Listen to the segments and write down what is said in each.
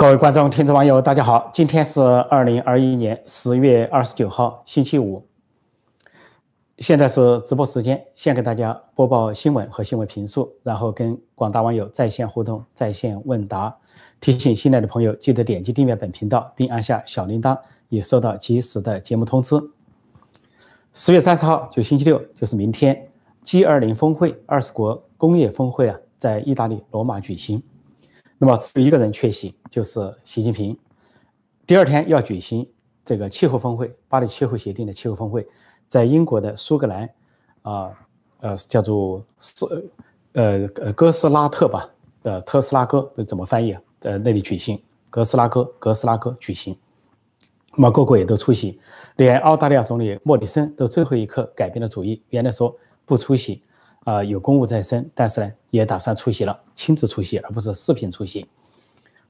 各位观众、听众、网友，大家好！今天是二零二一年十月二十九号，星期五。现在是直播时间，先给大家播报新闻和新闻评述，然后跟广大网友在线互动、在线问答。提醒新来的朋友，记得点击订阅本频道，并按下小铃铛，以收到及时的节目通知。十月三十号，就星期六，就是明天，G 二零峰会，二十国工业峰会啊，在意大利罗马举行。那么只有一个人缺席，就是习近平。第二天要举行这个气候峰会，巴黎气候协定的气候峰会，在英国的苏格兰，啊，呃，叫做斯，呃呃哥斯拉特吧的特斯拉哥，怎么翻译啊？在那里举行，哥斯拉哥，哥斯拉哥举行。那么各国也都出席，连澳大利亚总理莫里森都最后一刻改变了主意，原来说不出席。啊，有公务在身，但是呢，也打算出席了，亲自出席，而不是视频出席。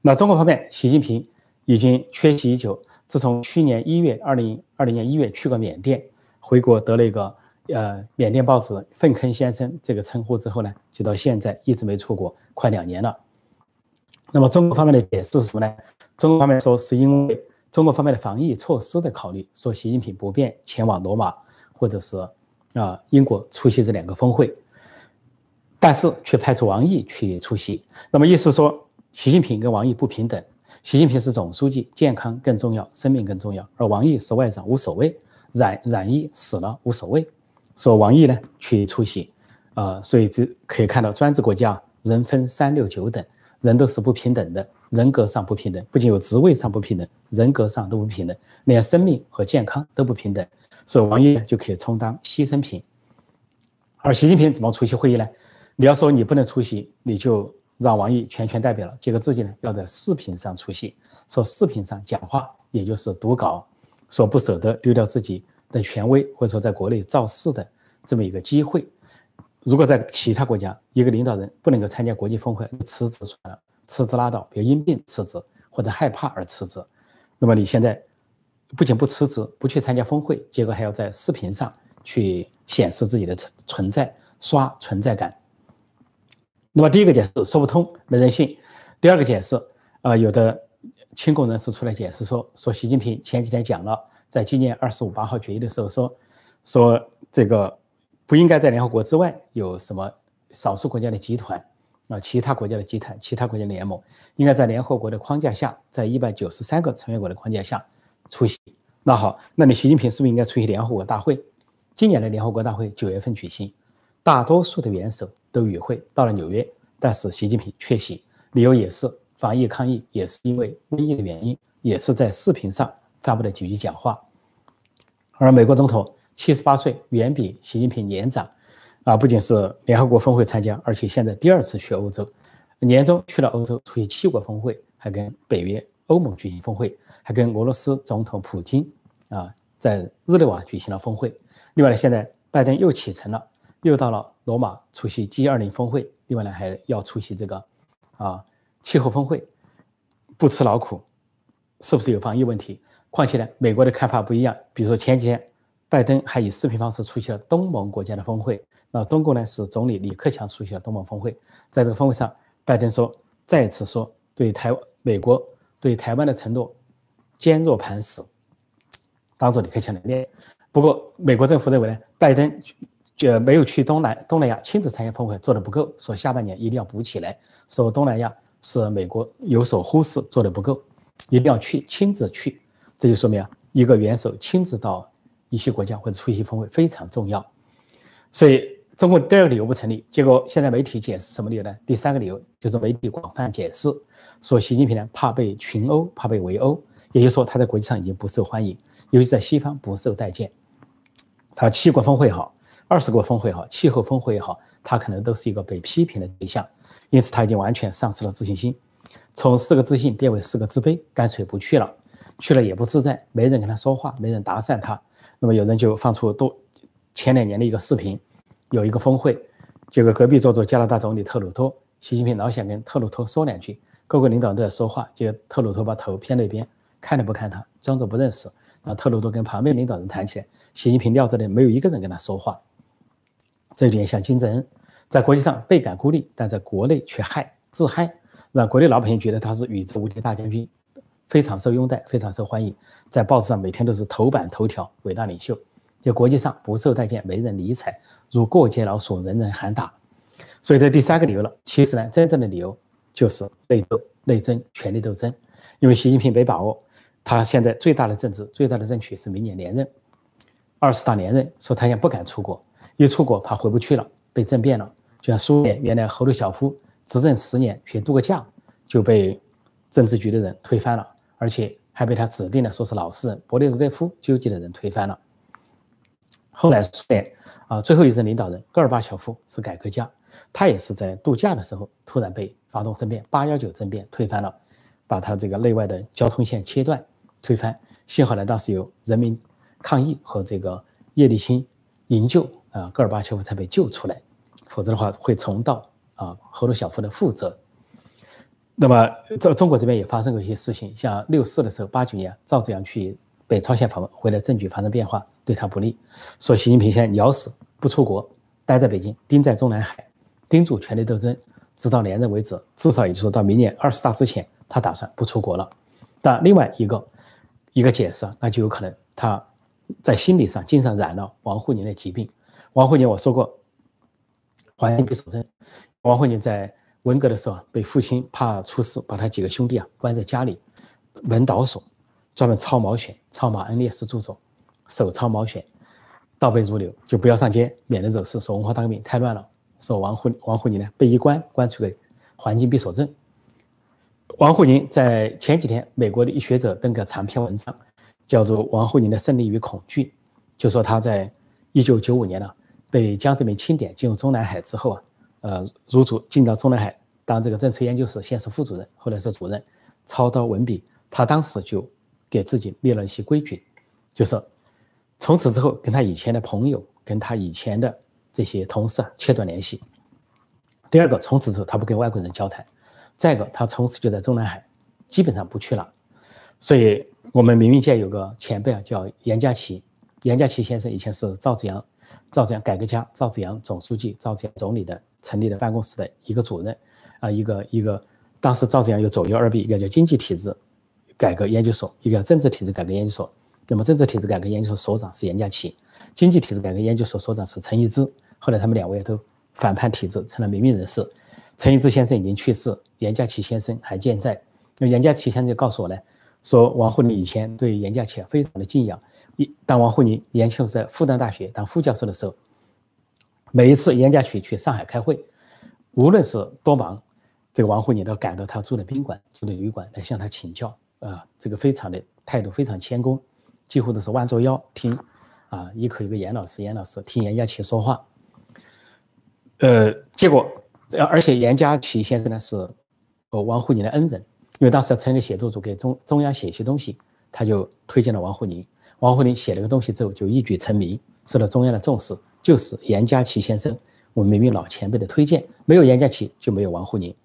那中国方面，习近平已经缺席已久。自从去年一月，二零二零年一月去过缅甸，回国得了一个呃缅甸报纸“粪坑先生”这个称呼之后呢，就到现在一直没出国，快两年了。那么中国方面的解释是什么呢？中国方面说是因为中国方面的防疫措施的考虑，说习近平不便前往罗马或者是啊英国出席这两个峰会。但是却派出王毅去出席，那么意思说，习近平跟王毅不平等。习近平是总书记，健康更重要，生命更重要；而王毅是外长，无所谓，染染疫死了无所谓。说王毅呢去出席，啊，所以这可以看到专制国家人分三六九等，人都是不平等的，人格上不平等，不仅有职位上不平等，人格上都不平等，连生命和健康都不平等。所以王毅就可以充当牺牲品，而习近平怎么出席会议呢？你要说你不能出席，你就让王毅全权代表了。结果自己呢要在视频上出席，说视频上讲话，也就是读稿，说不舍得丢掉自己的权威，或者说在国内造势的这么一个机会。如果在其他国家，一个领导人不能够参加国际峰会，辞职算了，辞职拉倒，比如因病辞职或者害怕而辞职。那么你现在不仅不辞职，不去参加峰会，结果还要在视频上去显示自己的存存在，刷存在感。那么第一个解释说不通，没人信。第二个解释，啊，有的亲共人士出来解释说，说习近平前几天讲了，在纪念二十五八号决议的时候说，说这个不应该在联合国之外有什么少数国家的集团啊，其他国家的集团，其他国家联盟，应该在联合国的框架下，在一百九十三个成员国的框架下出席。那好，那你习近平是不是应该出席联合国大会？今年的联合国大会九月份举行，大多数的元首。都与会到了纽约，但是习近平缺席，理由也是防疫抗疫，也是因为瘟疫的原因，也是在视频上发布了几句讲话。而美国总统七十八岁，远比习近平年长，啊，不仅是联合国峰会参加，而且现在第二次去欧洲，年终去了欧洲，出席七国峰会，还跟北约、欧盟举行峰会，还跟俄罗斯总统普京啊在日内瓦举行了峰会。另外呢，现在拜登又启程了。又到了罗马出席 G20 峰会，另外呢还要出席这个啊气候峰会，不吃劳苦，是不是有防疫问题？况且呢，美国的看法不一样。比如说前几天，拜登还以视频方式出席了东盟国家的峰会，那中国呢是总理李克强出席了东盟峰会。在这个峰会上，拜登说再次说对台美国对台湾的承诺坚若磐石，当做李克强的面。不过美国政府认为呢，拜登。就没有去东南东南亚亲自参加峰会，做的不够，说下半年一定要补起来。说东南亚是美国有所忽视，做的不够，一定要去亲自去。这就说明啊，一个元首亲自到一些国家或者出席峰会非常重要。所以中国第二个理由不成立。结果现在媒体解释什么理由呢？第三个理由就是媒体广泛解释，说习近平呢怕被群殴，怕被围殴，也就是说他在国际上已经不受欢迎，尤其在西方不受待见。他七国峰会好。二十国峰会也好，气候峰会也好，他可能都是一个被批评的对象，因此他已经完全丧失了自信心，从四个自信变为四个自卑，干脆不去了，去了也不自在，没人跟他说话，没人搭讪他。那么有人就放出多前两年的一个视频，有一个峰会，结果隔壁坐着加拿大总理特鲁多，习近平老想跟特鲁多说两句，各国领导都在说话，结果特鲁多把头偏那边，看都不看他，装作不认识。然后特鲁多跟旁边领导人谈起来，习近平撂着的没有一个人跟他说话。这有点像金正恩，在国际上倍感孤立，但在国内却害自嗨，让国内老百姓觉得他是宇宙无敌大将军，非常受拥戴，非常受欢迎，在报纸上每天都是头版头条，伟大领袖。就国际上不受待见，没人理睬，如过街老鼠，人人喊打。所以这第三个理由了。其实呢，真正的理由就是内斗、内争、权力斗争。因为习近平没把握，他现在最大的政治、最大的争取是明年连任，二十大连任，说他也不敢出国，一出国怕回不去了，被政变了。就像苏联原来赫鲁晓夫执政十年去度个假，就被政治局的人推翻了，而且还被他指定的说是老实人勃列日涅夫纠集的人推翻了。后来苏联啊，最后一任领导人戈尔巴乔夫是改革家，他也是在度假的时候突然被发动政变，八幺九政变推翻了，把他这个内外的交通线切断，推翻。幸好呢，当时有人民抗议和这个叶利钦营救啊，戈尔巴乔夫才被救出来，否则的话会重蹈啊赫鲁晓夫的覆辙。那么在中国这边也发生过一些事情，像六四的时候，八九年赵紫阳去。北朝鲜访问回来，政局发生变化，对他不利。说习近平现在咬死不出国，待在北京，盯在中南海，盯住权力斗争，直到连任为止。至少也就是说到明年二十大之前，他打算不出国了。但另外一个一个解释，那就有可能他在心理上、精神上染了王沪宁的疾病。王沪宁我说过，环境闭锁症。王沪宁在文革的时候被父亲怕出事，把他几个兄弟啊关在家里，门倒锁。专门抄毛选，抄马恩列斯著作，手抄毛选，倒背如流，就不要上街，免得惹事。说文化大革命太乱了。说王沪王沪宁呢被一关关出个环境闭锁症。王沪宁在前几天，美国的一学者登个长篇文章，叫做《王沪宁的胜利与恐惧》，就说他在一九九五年呢被江泽民钦点进入中南海之后啊，呃，入主进到中南海当这个政策研究室，先是副主任，后来是主任，操刀文笔，他当时就。给自己立了一些规矩，就是从此之后跟他以前的朋友、跟他以前的这些同事啊切断联系。第二个，从此之后他不跟外国人交谈。再一个，他从此就在中南海，基本上不去了。所以，我们民运界有个前辈啊，叫严家琪。严家琪先生以前是赵紫阳、赵紫阳改革家、赵紫阳总书记、赵紫阳总理的成立的办公室的一个主任啊，一个一个。当时赵紫阳有左右二臂，一个叫经济体制。改革研究所，一个叫政治体制改革研究所。那么政治体制改革研究所所长是严家琪，经济体制改革研究所所长是陈一之。后来他们两位都反叛体制，成了名命人士。陈一之先生已经去世，严家琪先生还健在。那严家琪先生就告诉我呢，说王沪宁以前对严家琪非常的敬仰。一当王沪宁年轻时在复旦大学当副教授的时候，每一次严家琪去上海开会，无论是多忙，这个王沪宁都赶到他住的宾馆、住的旅馆来向他请教。啊，这个非常的态度非常谦恭，几乎都是弯着腰听，啊，一口一个严老师，严老师听严家琪说话。呃，结果，而且严家琪先生呢是哦王沪宁的恩人，因为当时要成立写作组给中中央写一些东西，他就推荐了王沪宁。王沪宁写了个东西之后就一举成名，受到中央的重视，就是严家琪先生我们民运老前辈的推荐，没有严家琪就没有王沪宁。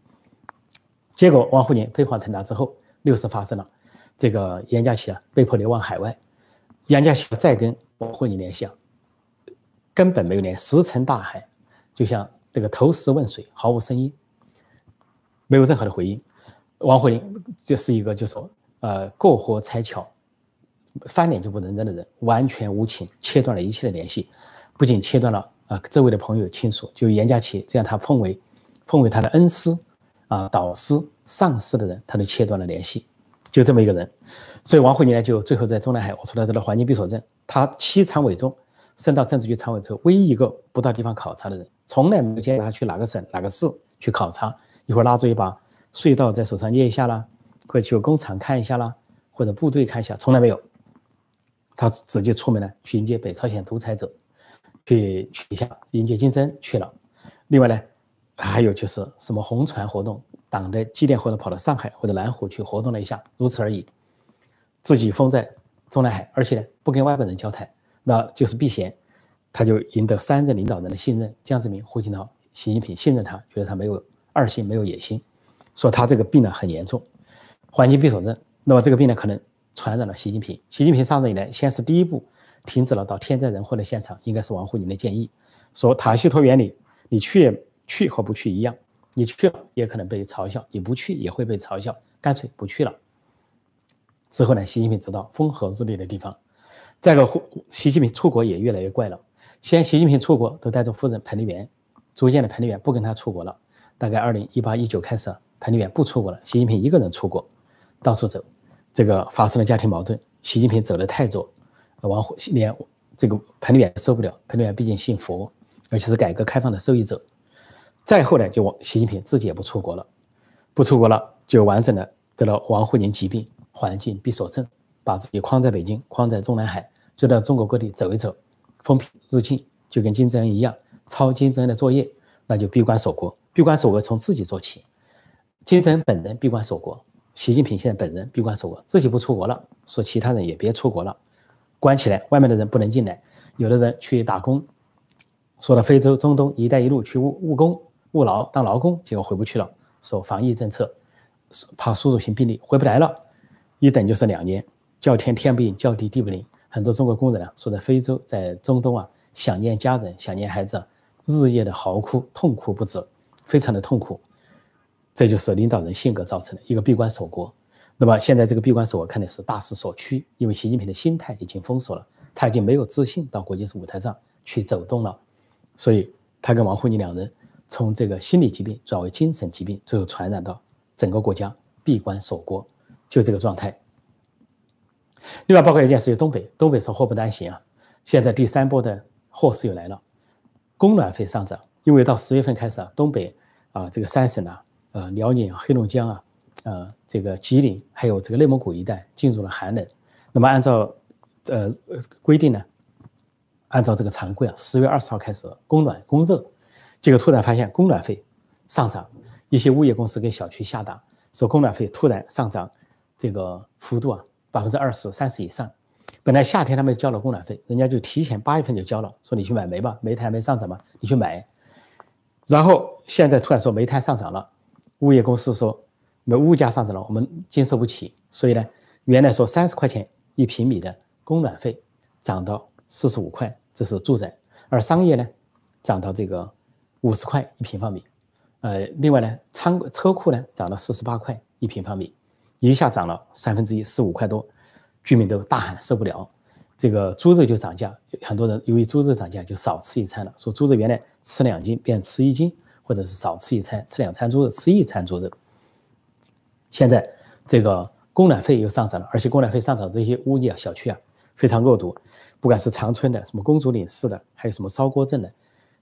结果王沪宁飞黄腾达之后。六四发生了，这个严家琪啊被迫流亡海外，严家琪再跟王沪宁联系啊，根本没有联，石沉大海，就像这个投石问水，毫无声音，没有任何的回应。王慧玲就是一个就说呃过河拆桥，翻脸就不认人的人，完全无情，切断了一切的联系，不仅切断了啊周围的朋友亲属，就严家琪这样他奉为奉为他的恩师啊导师。上司的人，他都切断了联系，就这么一个人，所以王慧玲呢，就最后在中南海，我说的这个环境闭锁症，他七常委中，升到政治局常委之后，唯一一个不到地方考察的人，从来没有见他去哪个省哪个市去考察，一会儿拉住一把隧道在手上捏一下啦，或者去工厂看一下啦，或者部队看一下，从来没有，他直接出门了，去迎接北朝鲜独裁者，去去一下迎接金正去了，另外呢，还有就是什么红船活动。党的纪念活动跑到上海或者南湖去活动了一下，如此而已。自己封在中南海，而且呢不跟外国人交谈，那就是避嫌。他就赢得三任领导人的信任，江泽民、胡锦涛、习近平信任他，觉得他没有二心，没有野心，说他这个病呢很严重，环境闭锁症。那么这个病呢可能传染了习近平。习近平上任以来，先是第一步停止了到天灾人祸的现场，应该是王沪宁的建议，说塔西佗原理，你去去和不去一样。你去了也可能被嘲笑，你不去也会被嘲笑，干脆不去了。之后呢，习近平知道风和日丽的地方，再个，习近平出国也越来越怪了。先习近平出国都带着夫人彭丽媛，逐渐的彭丽媛不跟他出国了。大概二零一八一九开始，彭丽媛不出国了，习近平一个人出国，到处走，这个发生了家庭矛盾。习近平走得太左，王沪连这个彭丽媛受不了。彭丽媛毕竟信佛，而且是改革开放的受益者。再后来就王习近平自己也不出国了，不出国了就完整的得了王沪宁疾病，环境闭锁症，把自己框在北京，框在中南海，就到中国各地走一走，风平日静，就跟金正恩一样抄金正恩的作业，那就闭关锁国。闭关锁国从自己做起，金正恩本人闭关锁国。习近平现在本人闭关锁国，自己不出国了，说其他人也别出国了，关起来，外面的人不能进来。有的人去打工，说到非洲、中东、一带一路去务务工、务劳当劳工，结果回不去了。说防疫政策，怕输入性病例回不来了，一等就是两年，叫天天不应，叫地地不灵。很多中国工人啊，说在非洲、在中东啊，想念家人、想念孩子，日夜的嚎哭，痛哭不止，非常的痛苦。这就是领导人性格造成的一个闭关锁国。那么现在这个闭关锁国看的是大势所趋，因为习近平的心态已经封锁了，他已经没有自信到国际舞台上去走动了。所以他跟王沪宁两人从这个心理疾病转为精神疾病，最后传染到整个国家，闭关锁国，就这个状态。另外，包括一件事，就东北，东北是祸不单行啊。现在第三波的祸事又来了，供暖费上涨，因为到十月份开始啊，东北啊这个三省啊。呃，辽宁、黑龙江啊，呃，这个吉林还有这个内蒙古一带进入了寒冷。那么按照呃规定呢，按照这个常规啊，十月二十号开始供暖供热，结果突然发现供暖费上涨，一些物业公司给小区下达说供暖费突然上涨，这个幅度啊百分之二十三十以上。本来夏天他们交了供暖费，人家就提前八月份就交了，说你去买煤吧，煤炭还没上涨嘛，你去买。然后现在突然说煤炭上涨了。物业公司说，那物价上涨了，我们经受不起，所以呢，原来说三十块钱一平米的供暖费涨到四十五块，这是住宅，而商业呢，涨到这个五十块一平方米，呃，另外呢，仓车库呢涨到四十八块一平方米，一下涨了三分之一，十五块多，居民都大喊受不了，这个猪肉就涨价，很多人由于猪肉涨价就少吃一餐了，说猪肉原来吃两斤变吃一斤。或者是少吃一餐，吃两餐猪肉，吃一餐猪肉。现在这个供暖费又上涨了，而且供暖费上涨，这些物业小区啊非常恶毒，不管是长春的、什么公主岭市的，还有什么烧锅镇的，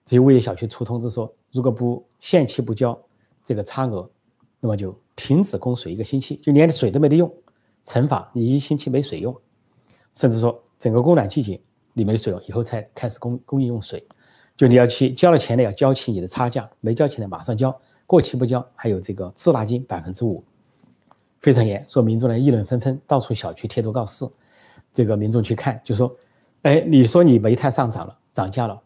这些物业小区出通知说，如果不限期不交这个差额，那么就停止供水一个星期，就连水都没得用，惩罚你一星期没水用，甚至说整个供暖季节你没水用，以后才开始供供应用水。就你要去交了钱的要交齐你的差价，没交钱的马上交，过期不交还有这个滞纳金百分之五，非常严，说民众呢议论纷纷，到处小区贴出告示，这个民众去看就说，哎，你说你煤炭上涨了，涨价了，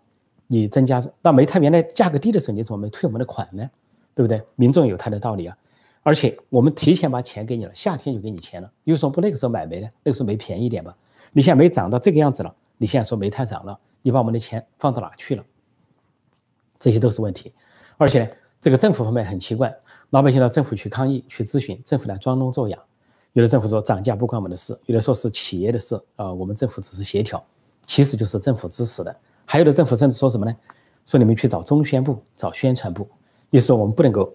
你增加，那煤炭原来价格低的时候你怎么没退我们的款呢？对不对？民众有他的道理啊，而且我们提前把钱给你了，夏天就给你钱了，又说不那个时候买煤呢？那个时候煤便宜点吧？你现在煤涨到这个样子了，你现在说煤炭涨了，你把我们的钱放到哪去了？这些都是问题，而且呢，这个政府方面很奇怪，老百姓到政府去抗议、去咨询，政府呢装聋作哑。有的政府说涨价不关我们的事，有的说是企业的事啊，我们政府只是协调，其实就是政府支持的。还有的政府甚至说什么呢？说你们去找中宣部、找宣传部，意思说我们不能够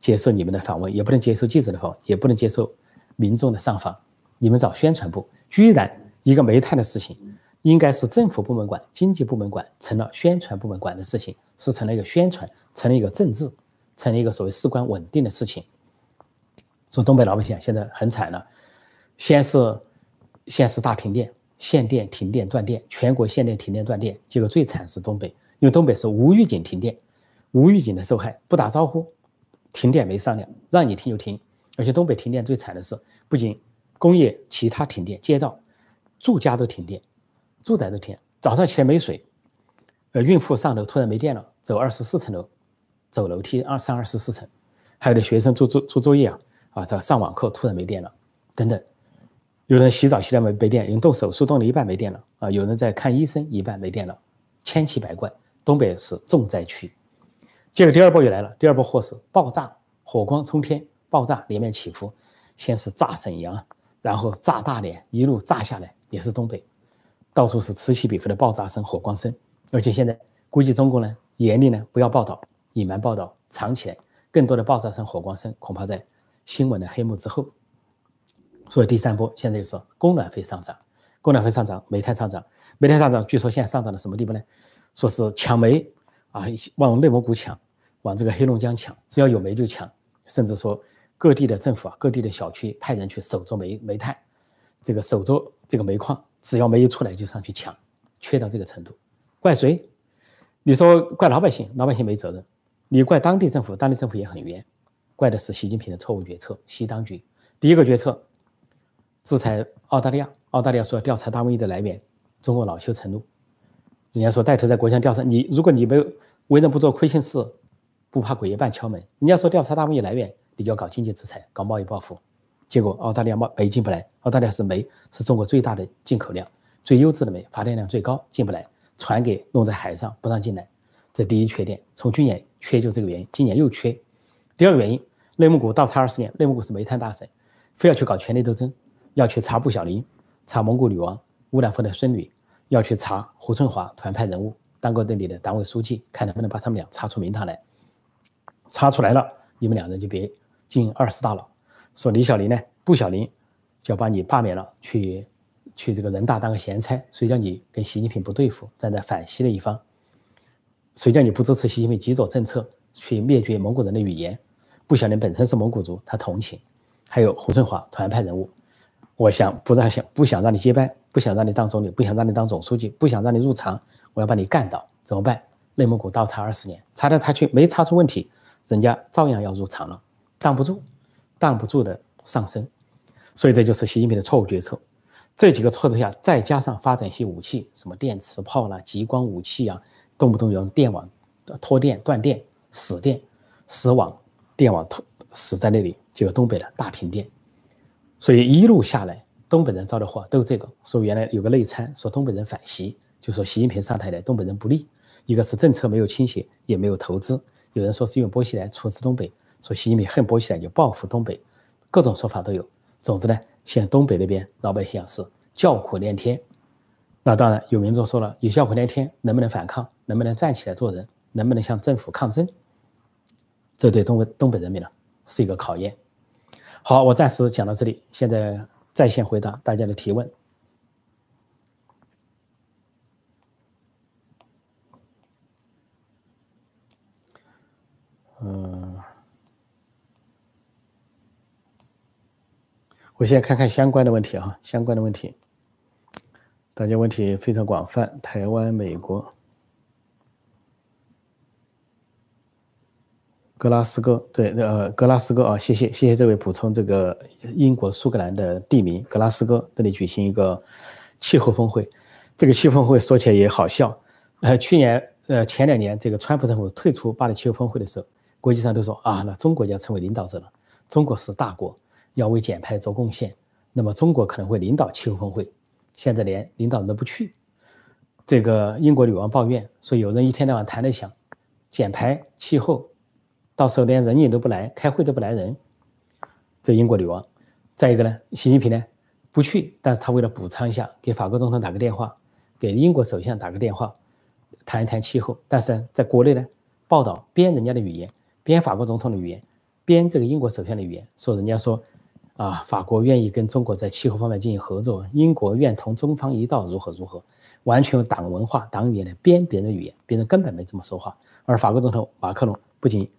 接受你们的访问，也不能接受记者的访问，也不能接受民众的上访，你们找宣传部。居然一个煤炭的事情。应该是政府部门管、经济部门管，成了宣传部门管的事情，是成了一个宣传，成了一个政治，成了一个所谓事关稳定的事情。说东北老百姓现在很惨了，先是先是大停电，限电、停电、断电，全国限电、停电、断电，结果最惨是东北，因为东北是无预警停电，无预警的受害，不打招呼，停电没商量，让你停就停。而且东北停电最惨的是，不仅工业其他停电，街道、住家都停电。住宅的天，早上起来没水，呃，孕妇上楼突然没电了，走二十四层楼，走楼梯二上二十四层，还有的学生做做做作业啊，啊，在上网课突然没电了，等等，有人洗澡洗到没没电，有人动手术动了一半没电了，啊，有人在看医生一半没电了，千奇百怪，东北是重灾区。接着第二波又来了，第二波祸是爆炸，火光冲天，爆炸连绵起伏，先是炸沈阳，然后炸大连，一路炸下来也是东北，到处是此起彼伏的爆炸声、火光声。而且现在估计中国呢严厉呢不要报道，隐瞒报道，藏起来，更多的爆炸声、火光声恐怕在新闻的黑幕之后。所以第三波现在就是供暖费上涨，供暖费上涨，煤炭上涨，煤炭上涨，据说现在上涨到什么地步呢？说是抢煤啊，往内蒙古抢，往这个黑龙江抢，只要有煤就抢，甚至说各地的政府啊，各地的小区派人去守着煤煤炭，这个守着这个煤矿，只要煤一出来就上去抢，缺到这个程度，怪谁？你说怪老百姓，老百姓没责任；你怪当地政府，当地政府也很冤，怪的是习近平的错误决策，习当局第一个决策。制裁澳大利亚，澳大利亚说要调查大瘟疫的来源，中国恼羞成怒。人家说带头在国家调查你，如果你没有为人不做亏心事，不怕鬼爷半敲门。人家说调查大瘟疫来源，你就要搞经济制裁，搞贸易报复。结果澳大利亚贸煤进不来，澳大利亚是煤是中国最大的进口量，最优质的煤，发电量最高，进不来，船给弄在海上不让进来。这第一缺点，从去年缺就这个原因，今年又缺。第二个原因，内蒙古倒插二十年，内蒙古是煤炭大省，非要去搞权力斗争。要去查布小林，查蒙古女王乌兰夫的孙女，要去查胡春华团派人物，当过那里的党委书记，看能不能把他们俩查出名堂来。查出来了，你们两人就别进二十大了。说李小林呢，布小林就要把你罢免了，去去这个人大当个闲差。谁叫你跟习近平不对付，站在反西的一方？谁叫你不支持习近平极左政策，去灭绝蒙古人的语言？布小林本身是蒙古族，他同情。还有胡春华团派人物。我想不让想不想让你接班，不想让你当总理，不想让你当总书记，不想让你入常，我要把你干倒，怎么办？内蒙古倒查二十年，查来查去没查出问题，人家照样要入常了，挡不住，挡不住的上升，所以这就是习近平的错误决策。这几个措施下，再加上发展一些武器，什么电磁炮啦、激光武器啊，动不动有电网拖电、断电、死电、死网、电网拖死在那里，就有东北的大停电。所以一路下来，东北人遭的祸都是这个。说原来有个内参说东北人反习，就说习近平上台来东北人不利。一个是政策没有倾斜，也没有投资。有人说是因为薄熙来处置东北，说习近平恨薄熙来就报复东北，各种说法都有。总之呢，现在东北那边老百姓是叫苦连天。那当然有民众说了，你叫苦连天，能不能反抗？能不能站起来做人？能不能向政府抗争？这对东北东北人民呢是一个考验。好，我暂时讲到这里。现在在线回答大家的提问。我先看看相关的问题啊，相关的问题，大家问题非常广泛，台湾、美国。格拉斯哥，对，呃，格拉斯哥啊，谢谢，谢谢这位补充这个英国苏格兰的地名，格拉斯哥这里举行一个气候峰会，这个气候峰会说起来也好笑，呃，去年，呃，前两年这个川普政府退出巴黎气候峰会的时候，国际上都说啊，那中国要成为领导者了，中国是大国，要为减排做贡献，那么中国可能会领导气候峰会，现在连领导人都不去，这个英国女王抱怨说，有人一天到晚谈理想减排气候。到时候连人影都不来，开会都不来人。这英国女王，再一个呢，习近平呢不去，但是他为了补偿一下，给法国总统打个电话，给英国首相打个电话，谈一谈气候。但是在国内呢，报道编人家的语言，编法国总统的语言，编这个英国首相的语言，说人家说啊，法国愿意跟中国在气候方面进行合作，英国愿同中方一道如何如何，完全用党文化、党语言来编别人的语言，别人根本没这么说话。而法国总统马克龙不仅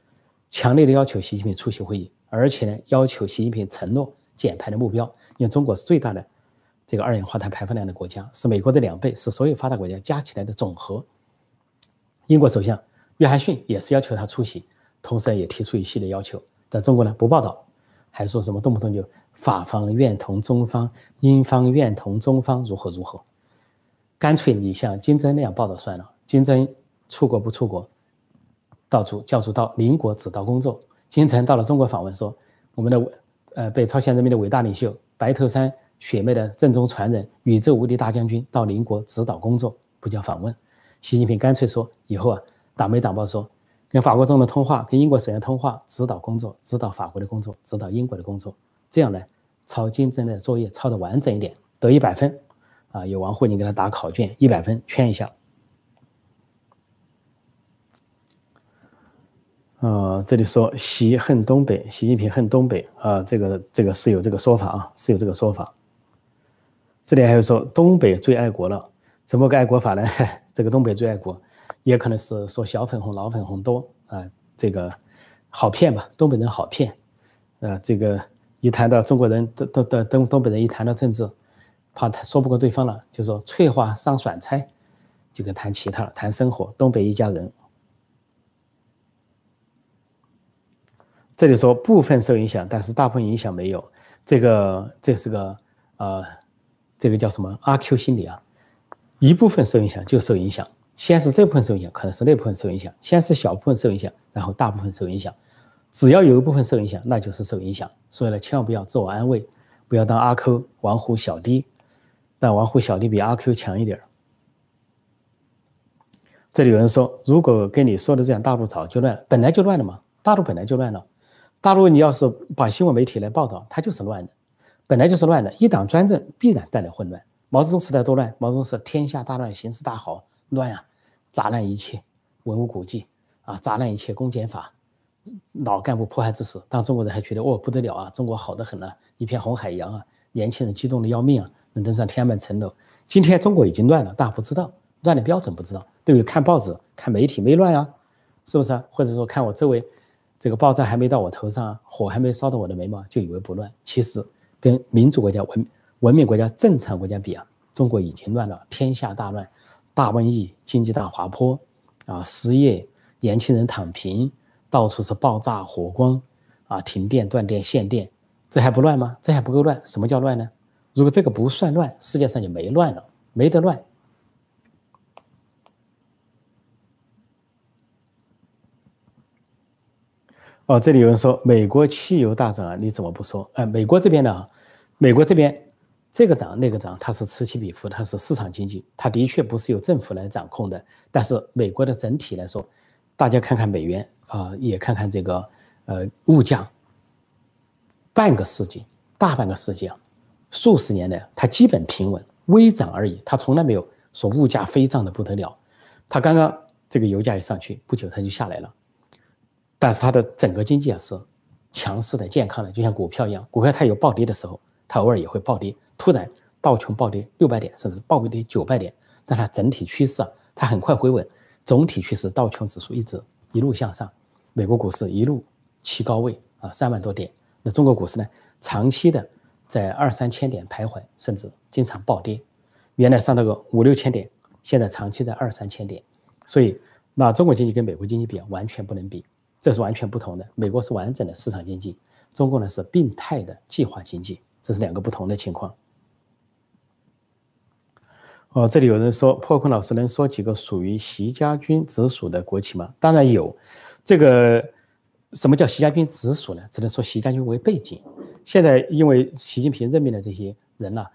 强烈的要求习近平出席会议，而且呢，要求习近平承诺减排的目标。因为中国是最大的这个二氧化碳排放量的国家，是美国的两倍，是所有发达国家加起来的总和。英国首相约翰逊也是要求他出席，同时也提出一系列要求。但中国呢不报道，还说什么动不动就法方愿同中方，英方愿同中方如何如何，干脆你像金正那样报道算了。金正出国不出国？到处教主到邻国指导工作，金城到了中国访问，说我们的呃北朝鲜人民的伟大领袖白头山血脉的正宗传人宇宙无敌大将军到邻国指导工作，不叫访问。习近平干脆说以后啊，党媒党报说跟法国总统通话，跟英国首相通话，指导工作，指导法国的工作，指导英国的工作，这样呢，抄金正的作业抄的完整一点，得一百分，啊，有王沪宁给他打考卷，一百分圈一下。呃，这里说习恨东北，习近平恨东北啊，这个这个是有这个说法啊，是有这个说法。这里还有说东北最爱国了，怎么个爱国法呢？这个东北最爱国。也可能是说小粉红、老粉红多啊，这个好骗吧？东北人好骗，呃，这个一谈到中国人，都都都东东北人一谈到政治，怕他说不过对方了，就说翠花上酸菜，就跟谈其他了，谈生活。东北一家人，这里说部分受影响，但是大部分影响没有。这个这是个呃，这个叫什么阿 Q 心理啊？一部分受影响就受影响。先是这部分受影响，可能是那部分受影响；先是小部分受影响，然后大部分受影响。只要有一部分受影响，那就是受影响。所以呢，千万不要自我安慰，不要当阿 Q 王虎小弟，但王虎小弟比阿 Q 强一点这里有人说，如果跟你说的这样，大陆早就乱了，本来就乱了嘛。大陆本来就乱了，大陆你要是把新闻媒体来报道，它就是乱的，本来就是乱的。一党专政必然带来混乱。毛泽东时代多乱，毛泽东是天下大乱，形势大好，乱呀。砸烂一切文物古迹啊！砸烂一切公检法，老干部迫害之时，当中国人还觉得哦不得了啊，中国好的很啊，一片红海洋啊，年轻人激动的要命啊，能登上天安门城楼。今天中国已经乱了，大家不知道乱的标准不知道，对不对？看报纸看媒体没乱啊，是不是？或者说看我周围这个爆炸还没到我头上，火还没烧到我的眉毛，就以为不乱。其实跟民主国家文文明国家正常国家比啊，中国已经乱了，天下大乱。大瘟疫，经济大滑坡，啊，失业，年轻人躺平，到处是爆炸火光，啊，停电断电限电，这还不乱吗？这还不够乱？什么叫乱呢？如果这个不算乱，世界上就没乱了，没得乱。哦，这里有人说美国汽油大涨啊，你怎么不说？哎，美国这边呢？美国这边。这个涨那个涨，它是此起彼伏，它是市场经济，它的确不是由政府来掌控的。但是美国的整体来说，大家看看美元啊，也看看这个呃物价，半个世纪，大半个世纪啊，数十年来它基本平稳，微涨而已，它从来没有说物价飞涨的不得了。它刚刚这个油价一上去，不久它就下来了，但是它的整个经济啊是强势的、健康的，就像股票一样，股票它有暴跌的时候，它偶尔也会暴跌。突然道琼暴跌六百点，甚至暴跌九百点，但它整体趋势啊，它很快回稳。总体趋势，道琼指数一直一路向上，美国股市一路起高位啊，三万多点。那中国股市呢，长期的在二三千点徘徊，甚至经常暴跌。原来上到个五六千点，现在长期在二三千点。所以，那中国经济跟美国经济比，完全不能比，这是完全不同的。美国是完整的市场经济，中国呢是病态的计划经济，这是两个不同的情况。哦，这里有人说破空老师能说几个属于习家军直属的国企吗？当然有，这个什么叫习家军直属呢？只能说习家军为背景。现在因为习近平任命的这些人呢，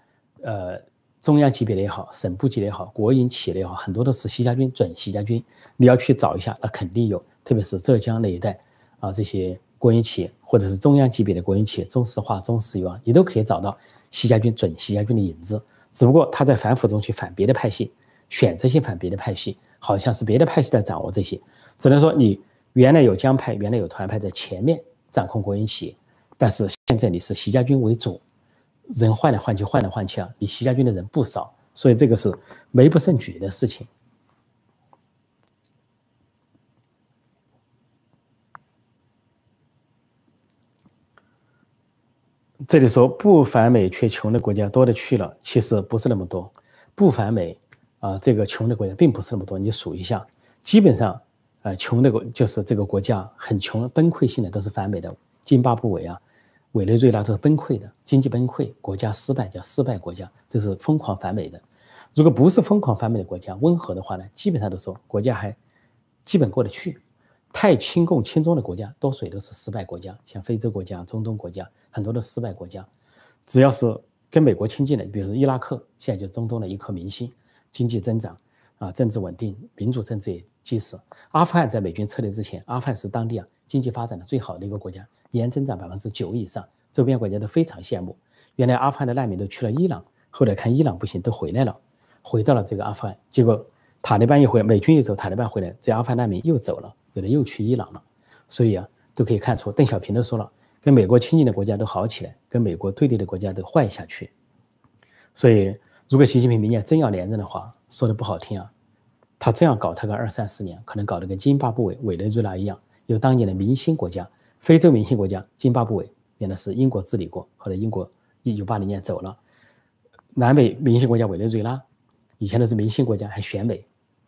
呃，中央级别的也好，省部级的也好，国营企业的也好，很多都是习家军、准习家军。你要去找一下，那肯定有，特别是浙江那一带啊，这些国营企业或者是中央级别的国营企业，中石化、中石油啊，你都可以找到习家军、准习家军的影子。只不过他在反腐中去反别的派系，选择性反别的派系，好像是别的派系在掌握这些。只能说你原来有江派，原来有团派在前面掌控国营企业，但是现在你是习家军为主，人换来换去，换来换去啊，你习家军的人不少，所以这个是没不胜举的事情。这里说不反美却穷的国家多的去了，其实不是那么多。不反美啊，这个穷的国家并不是那么多。你数一下，基本上，呃，穷的国就是这个国家很穷、崩溃性的都是反美的。津巴布韦啊、委内瑞拉都是崩溃的，经济崩溃，国家失败叫失败国家，这是疯狂反美的。如果不是疯狂反美的国家，温和的话呢，基本上都说国家还基本过得去。太亲共亲中的国家，多数也都是失败国家，像非洲国家、中东国家，很多的失败国家。只要是跟美国亲近的，比如伊拉克，现在就中东的一颗明星，经济增长，啊，政治稳定，民主政治也基石。阿富汗在美军撤离之前，阿富汗是当地啊经济发展的最好的一个国家，年增长百分之九以上，周边国家都非常羡慕。原来阿富汗的难民都去了伊朗，后来看伊朗不行，都回来了，回到了这个阿富汗。结果塔利班一回，美军一走，塔利班回来，这阿富汗难民又走了，有的又去伊朗了。所以啊，都可以看出，邓小平都说了，跟美国亲近的国家都好起来，跟美国对立的国家都坏下去。所以，如果习近平明年真要连任的话，说的不好听啊，他这样搞他个二三十年，可能搞得跟津巴布韦、委内瑞拉一样，有当年的明星国家，非洲明星国家津巴布韦，原来是英国治理过，后来英国一九八零年走了。南美明星国家委内瑞拉，以前都是明星国家，还选美，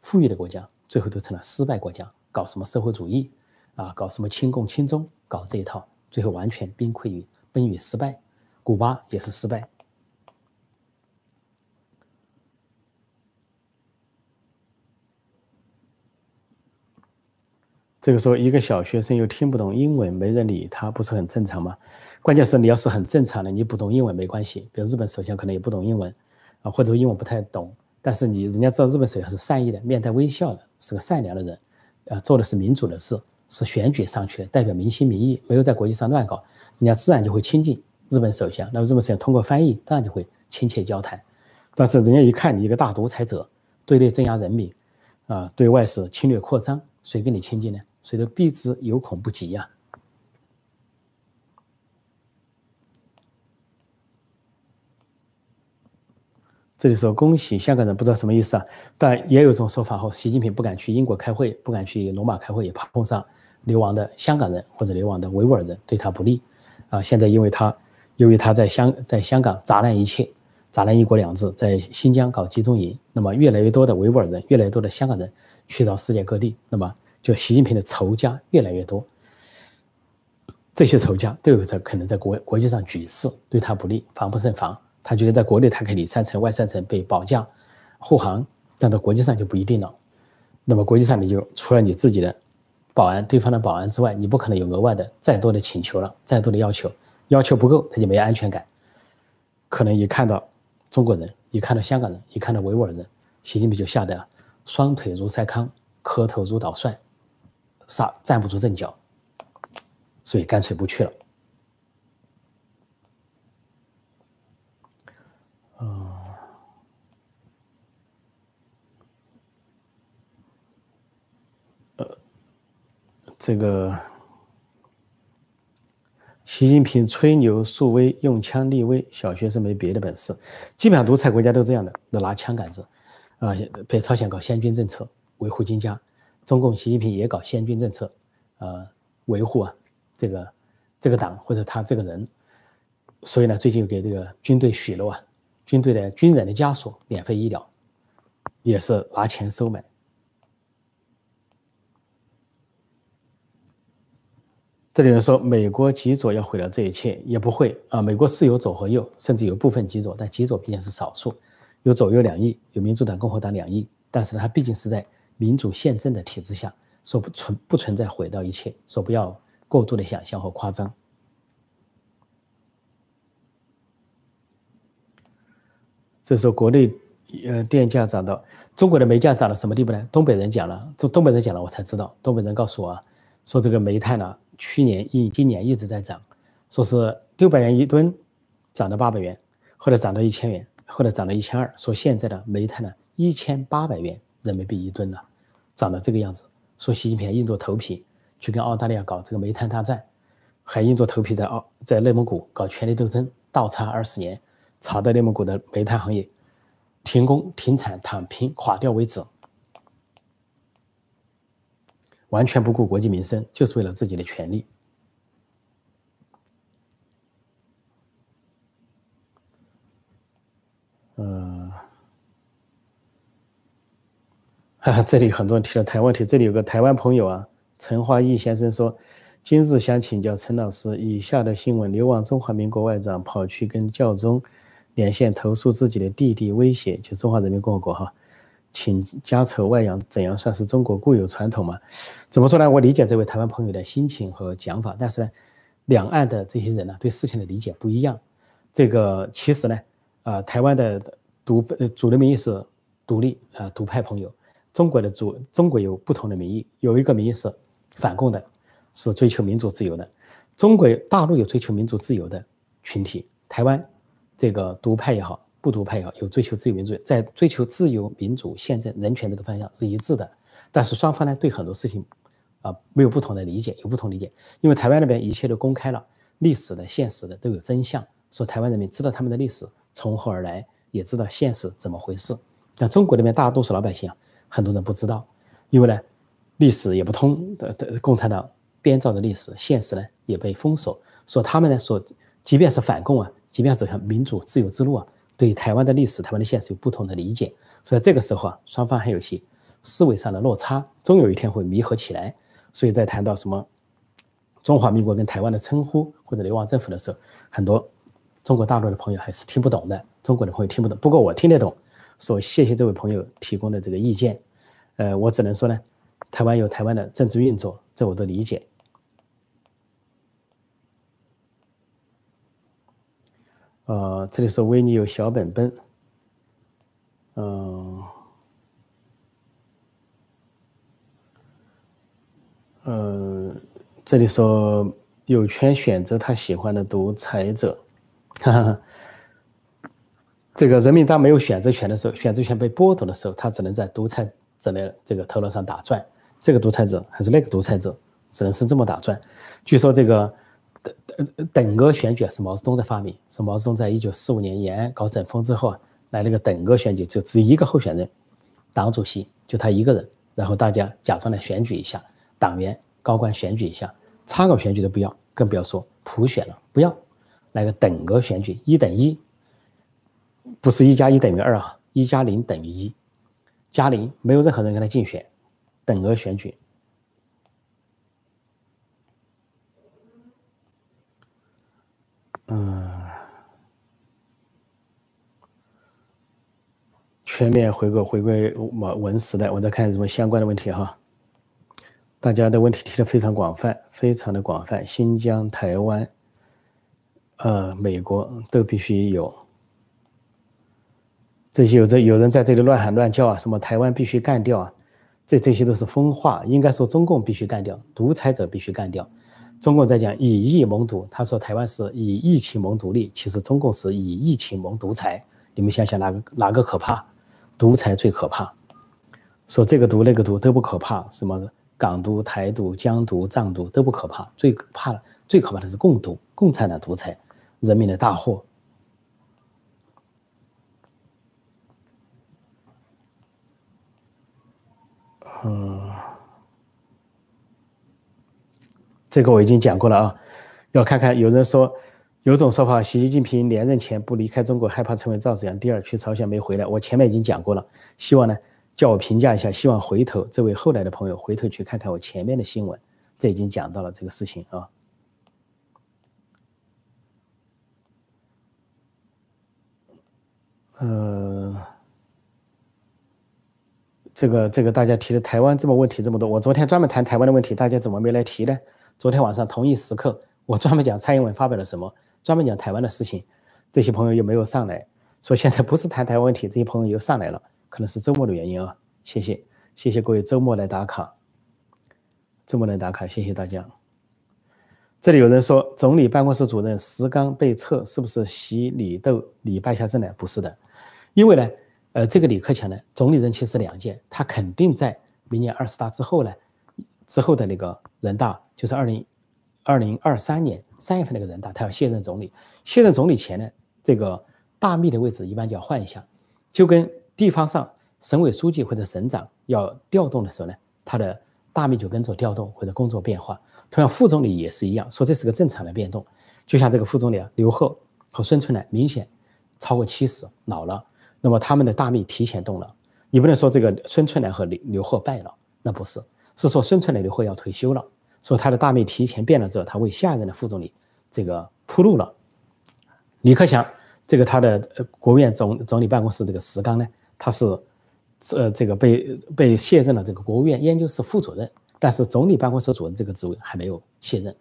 富裕的国家，最后都成了失败国家，搞什么社会主义啊，搞什么亲共亲中，搞这一套，最后完全崩溃于崩于失败。古巴也是失败。这个时候，一个小学生又听不懂英文，没人理他，不是很正常吗？关键是你要是很正常的，你不懂英文没关系。比如日本首相可能也不懂英文，啊，或者英文不太懂，但是你人家知道日本首相是善意的，面带微笑的，是个善良的人，呃，做的是民主的事，是选举上去的，代表民心民意，没有在国际上乱搞，人家自然就会亲近日本首相。那么日本首相通过翻译，当然就会亲切交谈。但是人家一看你一个大独裁者，对内镇压人民，啊，对外是侵略扩张，谁跟你亲近呢？谁都避之有恐不及呀。这里说恭喜香港人，不知道什么意思啊？但也有一种说法，和习近平不敢去英国开会，不敢去罗马开会，也怕碰上流亡的香港人或者流亡的维吾尔人对他不利啊。现在因为他由于他在香在香港砸烂一切，砸烂一国两制，在新疆搞集中营，那么越来越多的维吾尔人，越来越多的香港人去到世界各地，那么。就习近平的仇家越来越多，这些仇家都有在可能在国国际上举事对他不利，防不胜防。他觉得在国内他可以里三层外三层被保驾护航，但到国际上就不一定了。那么国际上你就除了你自己的保安、对方的保安之外，你不可能有额外的再多的请求了，再多的要求，要求不够他就没安全感。可能一看到中国人，一看到香港人，一看到维吾尔人，习近平就吓得双腿如筛糠，磕头如捣蒜。刹站不住阵脚，所以干脆不去了。这个习近平吹牛树威，用枪立威，小学生没别的本事。基本上独裁国家都这样的，都拿枪杆子。啊，北朝鲜搞先军政策，维护金家。中共习近平也搞先军政策，呃，维护啊这个这个党或者他这个人，所以呢，最近给这个军队许诺啊，军队的军人的家属免费医疗，也是拿钱收买。这里人说美国极左要毁了这一切，也不会啊，美国是有左和右，甚至有部分极左，但极左毕竟是少数，有左右两翼，有民主党、共和党两翼，但是呢，它毕竟是在。民主宪政的体制下，说不存不存在毁掉一切，说不要过度的想象和夸张。这时候国内呃电价涨到中国的煤价涨到什么地步呢？东北人讲了，这东北人讲了，我才知道。东北人告诉我啊，说这个煤炭呢，去年一今年一直在涨，说是六百元一吨，涨到八百元，后来涨到一千元，后来涨到一千二，说现在的煤炭呢一千八百元。人民币一吨了，涨到这个样子，说习近平硬着头皮去跟澳大利亚搞这个煤炭大战，还硬着头皮在澳在内蒙古搞权力斗争，倒插二十年，查到内蒙古的煤炭行业停工、停产、躺平、垮掉为止，完全不顾国计民生，就是为了自己的权利。嗯。这里很多人提了台湾问题，这里有个台湾朋友啊，陈华义先生说，今日想请教陈老师，以下的新闻：流亡中华民国外长跑去跟教宗连线投诉自己的弟弟威胁，就中华人民共和国哈，请家丑外扬，怎样算是中国固有传统嘛？怎么说呢？我理解这位台湾朋友的心情和讲法，但是呢，两岸的这些人呢，对事情的理解不一样。这个其实呢，呃，台湾的独呃主流民意是独立啊独派朋友。中国的主，中国有不同的民意，有一个民意是反共的，是追求民主自由的。中国大陆有追求民主自由的群体，台湾这个独派也好，不独派也好，有追求自由民主，在追求自由民主、宪政、人权这个方向是一致的。但是双方呢，对很多事情啊没有不同的理解，有不同理解。因为台湾那边一切都公开了，历史的、现实的都有真相，说台湾人民知道他们的历史从何而来，也知道现实怎么回事。但中国那边大多数老百姓啊，很多人不知道，因为呢，历史也不通的的共产党。编造的历史现实呢也被封锁，说他们呢说，即便是反共啊，即便走向民主自由之路啊，对台湾的历史、台湾的现实有不同的理解，所以这个时候啊，双方还有些思维上的落差，终有一天会弥合起来。所以在谈到什么中华民国跟台湾的称呼或者流亡政府的时候，很多中国大陆的朋友还是听不懂的，中国的朋友听不懂。不过我听得懂，说谢谢这位朋友提供的这个意见，呃，我只能说呢，台湾有台湾的政治运作，这我都理解。呃，这里说维尼有小本本，嗯，呃，这里说有权选择他喜欢的独裁者，哈哈，这个人民当没有选择权的时候，选择权被剥夺的时候，他只能在独裁者的这个头脑上打转，这个独裁者还是那个独裁者，只能是这么打转。据说这个。等等额选举是毛泽东的发明，是毛泽东在一九四五年延安搞整风之后啊，来了个等额选举，就只一个候选人，党主席就他一个人，然后大家假装来选举一下，党员高官选举一下，参考选举都不要，更不要说普选了，不要，来个等额选举，一等一，不是一加一等于二啊，一加零等于一，加零没有任何人跟他竞选，等额选举。嗯，全面回归回归文文时代，我在看什么相关的问题哈。大家的问题提的非常广泛，非常的广泛。新疆、台湾、呃，美国都必须有。这些有这有人在这里乱喊乱叫啊，什么台湾必须干掉啊，这这些都是疯话。应该说中共必须干掉，独裁者必须干掉。中共在讲以疫蒙独，他说台湾是以疫情蒙独立，其实中共是以疫情蒙独裁。你们想想哪个哪个可怕？独裁最可怕。说这个独那个独都不可怕，什么港独、台独、疆独、藏独都不可怕，最可怕的最可怕的是共独，共产党独裁，人民的大祸。嗯。这个我已经讲过了啊，要看看有人说，有种说法，习近平连任前不离开中国，害怕成为赵子阳第二，去朝鲜没回来。我前面已经讲过了，希望呢叫我评价一下，希望回头这位后来的朋友回头去看看我前面的新闻，这已经讲到了这个事情啊。呃，这个这个大家提的台湾这么问题这么多，我昨天专门谈台湾的问题，大家怎么没来提呢？昨天晚上同一时刻，我专门讲蔡英文发表了什么，专门讲台湾的事情，这些朋友又没有上来，说现在不是谈台湾问题，这些朋友又上来了，可能是周末的原因啊。谢谢，谢谢各位周末来打卡，周末来打卡，谢谢大家。这里有人说，总理办公室主任石刚被撤，是不是习李斗李败下阵来？不是的，因为呢，呃，这个李克强呢，总理任期是两届，他肯定在明年二十大之后呢，之后的那个人大。就是二零二零二三年三月份那个人大，他要卸任总理。卸任总理前呢，这个大秘的位置一般就要换一下，就跟地方上省委书记或者省长要调动的时候呢，他的大秘就跟着调动或者工作变化。同样，副总理也是一样，说这是个正常的变动。就像这个副总理啊，刘鹤和孙春兰明显超过七十，老了，那么他们的大秘提前动了。你不能说这个孙春兰和刘刘鹤败了，那不是，是说孙春兰、刘鹤要退休了。说他的大妹提前变了之后，他为下一任的副总理这个铺路了。李克强这个他的国务院总总理办公室这个石刚呢，他是呃这个被被卸任了这个国务院研究室副主任，但是总理办公室主任这个职位还没有卸任，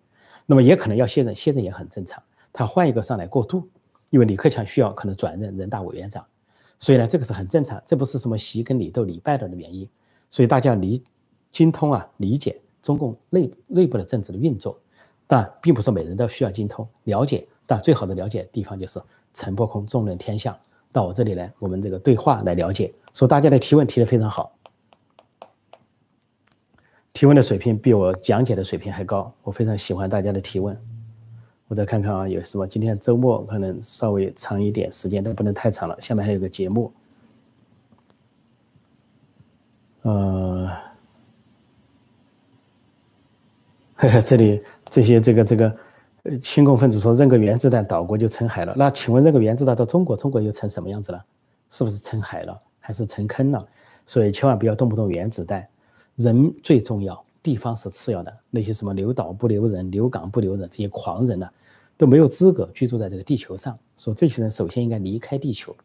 那么也可能要卸任，卸任也很正常，他换一个上来过渡，因为李克强需要可能转任人大委员长，所以呢这个是很正常，这不是什么习跟李斗李败了的原因，所以大家理精通啊，理解中共内内部的政治的运作，但并不是每人都需要精通了解。但最好的了解地方就是陈破空纵论天下，到我这里来，我们这个对话来了解。说大家的提问提得非常好，提问的水平比我讲解的水平还高，我非常喜欢大家的提问。我再看看啊，有什么？今天周末可能稍微长一点时间，但不能太长了。下面还有个节目，呃，呵呵，这里这些这个这个。呃，亲共分子说扔个原子弹岛国就成海了。那请问扔个原子弹到中国，中国又成什么样子了？是不是成海了，还是成坑了？所以千万不要动不动原子弹。人最重要，地方是次要的。那些什么留岛不留人、留港不留人这些狂人呢，都没有资格居住在这个地球上。说这些人首先应该离开地球，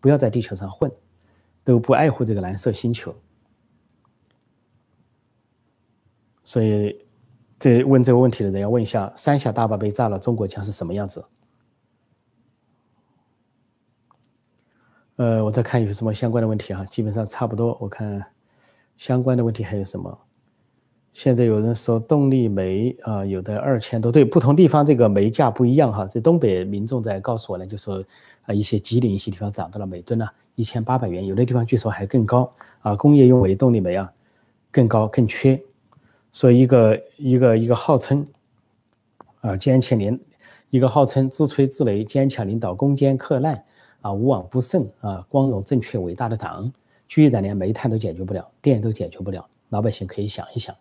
不要在地球上混，都不爱护这个蓝色星球。所以。这问这个问题的人要问一下：三峡大坝被炸了，中国将是什么样子？呃，我再看有什么相关的问题哈，基本上差不多。我看相关的问题还有什么？现在有人说动力煤啊，有的二千多，对，不同地方这个煤价不一样哈。这东北民众在告诉我呢，就说啊，一些吉林一些地方涨到了每吨呢一千八百元，有的地方据说还更高啊。工业用煤、动力煤啊，更高更缺。说一个一个一个号称啊坚强领，一个号称自吹自擂坚强领导攻坚克难啊无往不胜啊光荣正确伟大的党，居然连煤炭都解决不了，电都解决不了，老百姓可以想一想，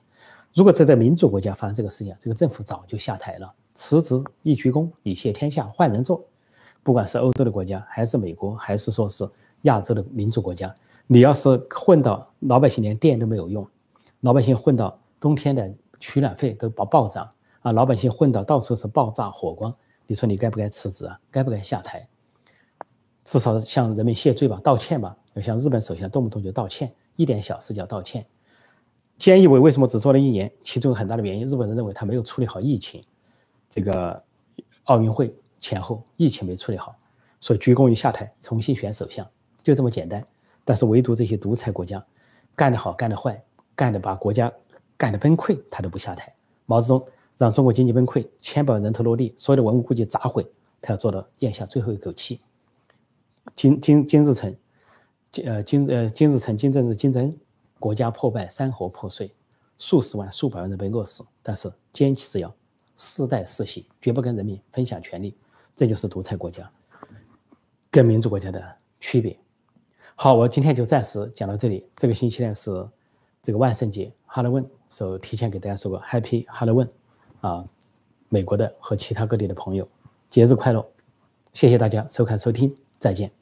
如果这在民主国家发生这个事情，这个政府早就下台了，辞职一鞠躬以谢天下，换人做。不管是欧洲的国家，还是美国，还是说是亚洲的民主国家，你要是混到老百姓连电都没有用，老百姓混到。冬天的取暖费都爆暴涨啊！老百姓混到到处是爆炸火光，你说你该不该辞职啊？该不该下台？至少向人民谢罪吧，道歉吧。要像日本首相动不动就道歉，一点小事就要道歉。菅义伟为什么只做了一年？其中有很大的原因，日本人认为他没有处理好疫情，这个奥运会前后疫情没处理好，所以鞠躬于下台，重新选首相，就这么简单。但是唯独这些独裁国家，干得好，干得坏，干得把国家。干的崩溃，他都不下台。毛泽东让中国经济崩溃，千百万人头落地，所有的文物古迹砸毁，他要做到咽下最后一口气。金金金日成，金呃金呃金日成金正日金正恩，国家破败，山河破碎，数十万数百万人被饿死，但是坚持要世代世袭，绝不跟人民分享权利，这就是独裁国家跟民主国家的区别。好，我今天就暂时讲到这里。这个星期呢是这个万圣节，，Halloween，。所以提前给大家说个 Happy Halloween，啊，美国的和其他各地的朋友，节日快乐！谢谢大家收看收听，再见。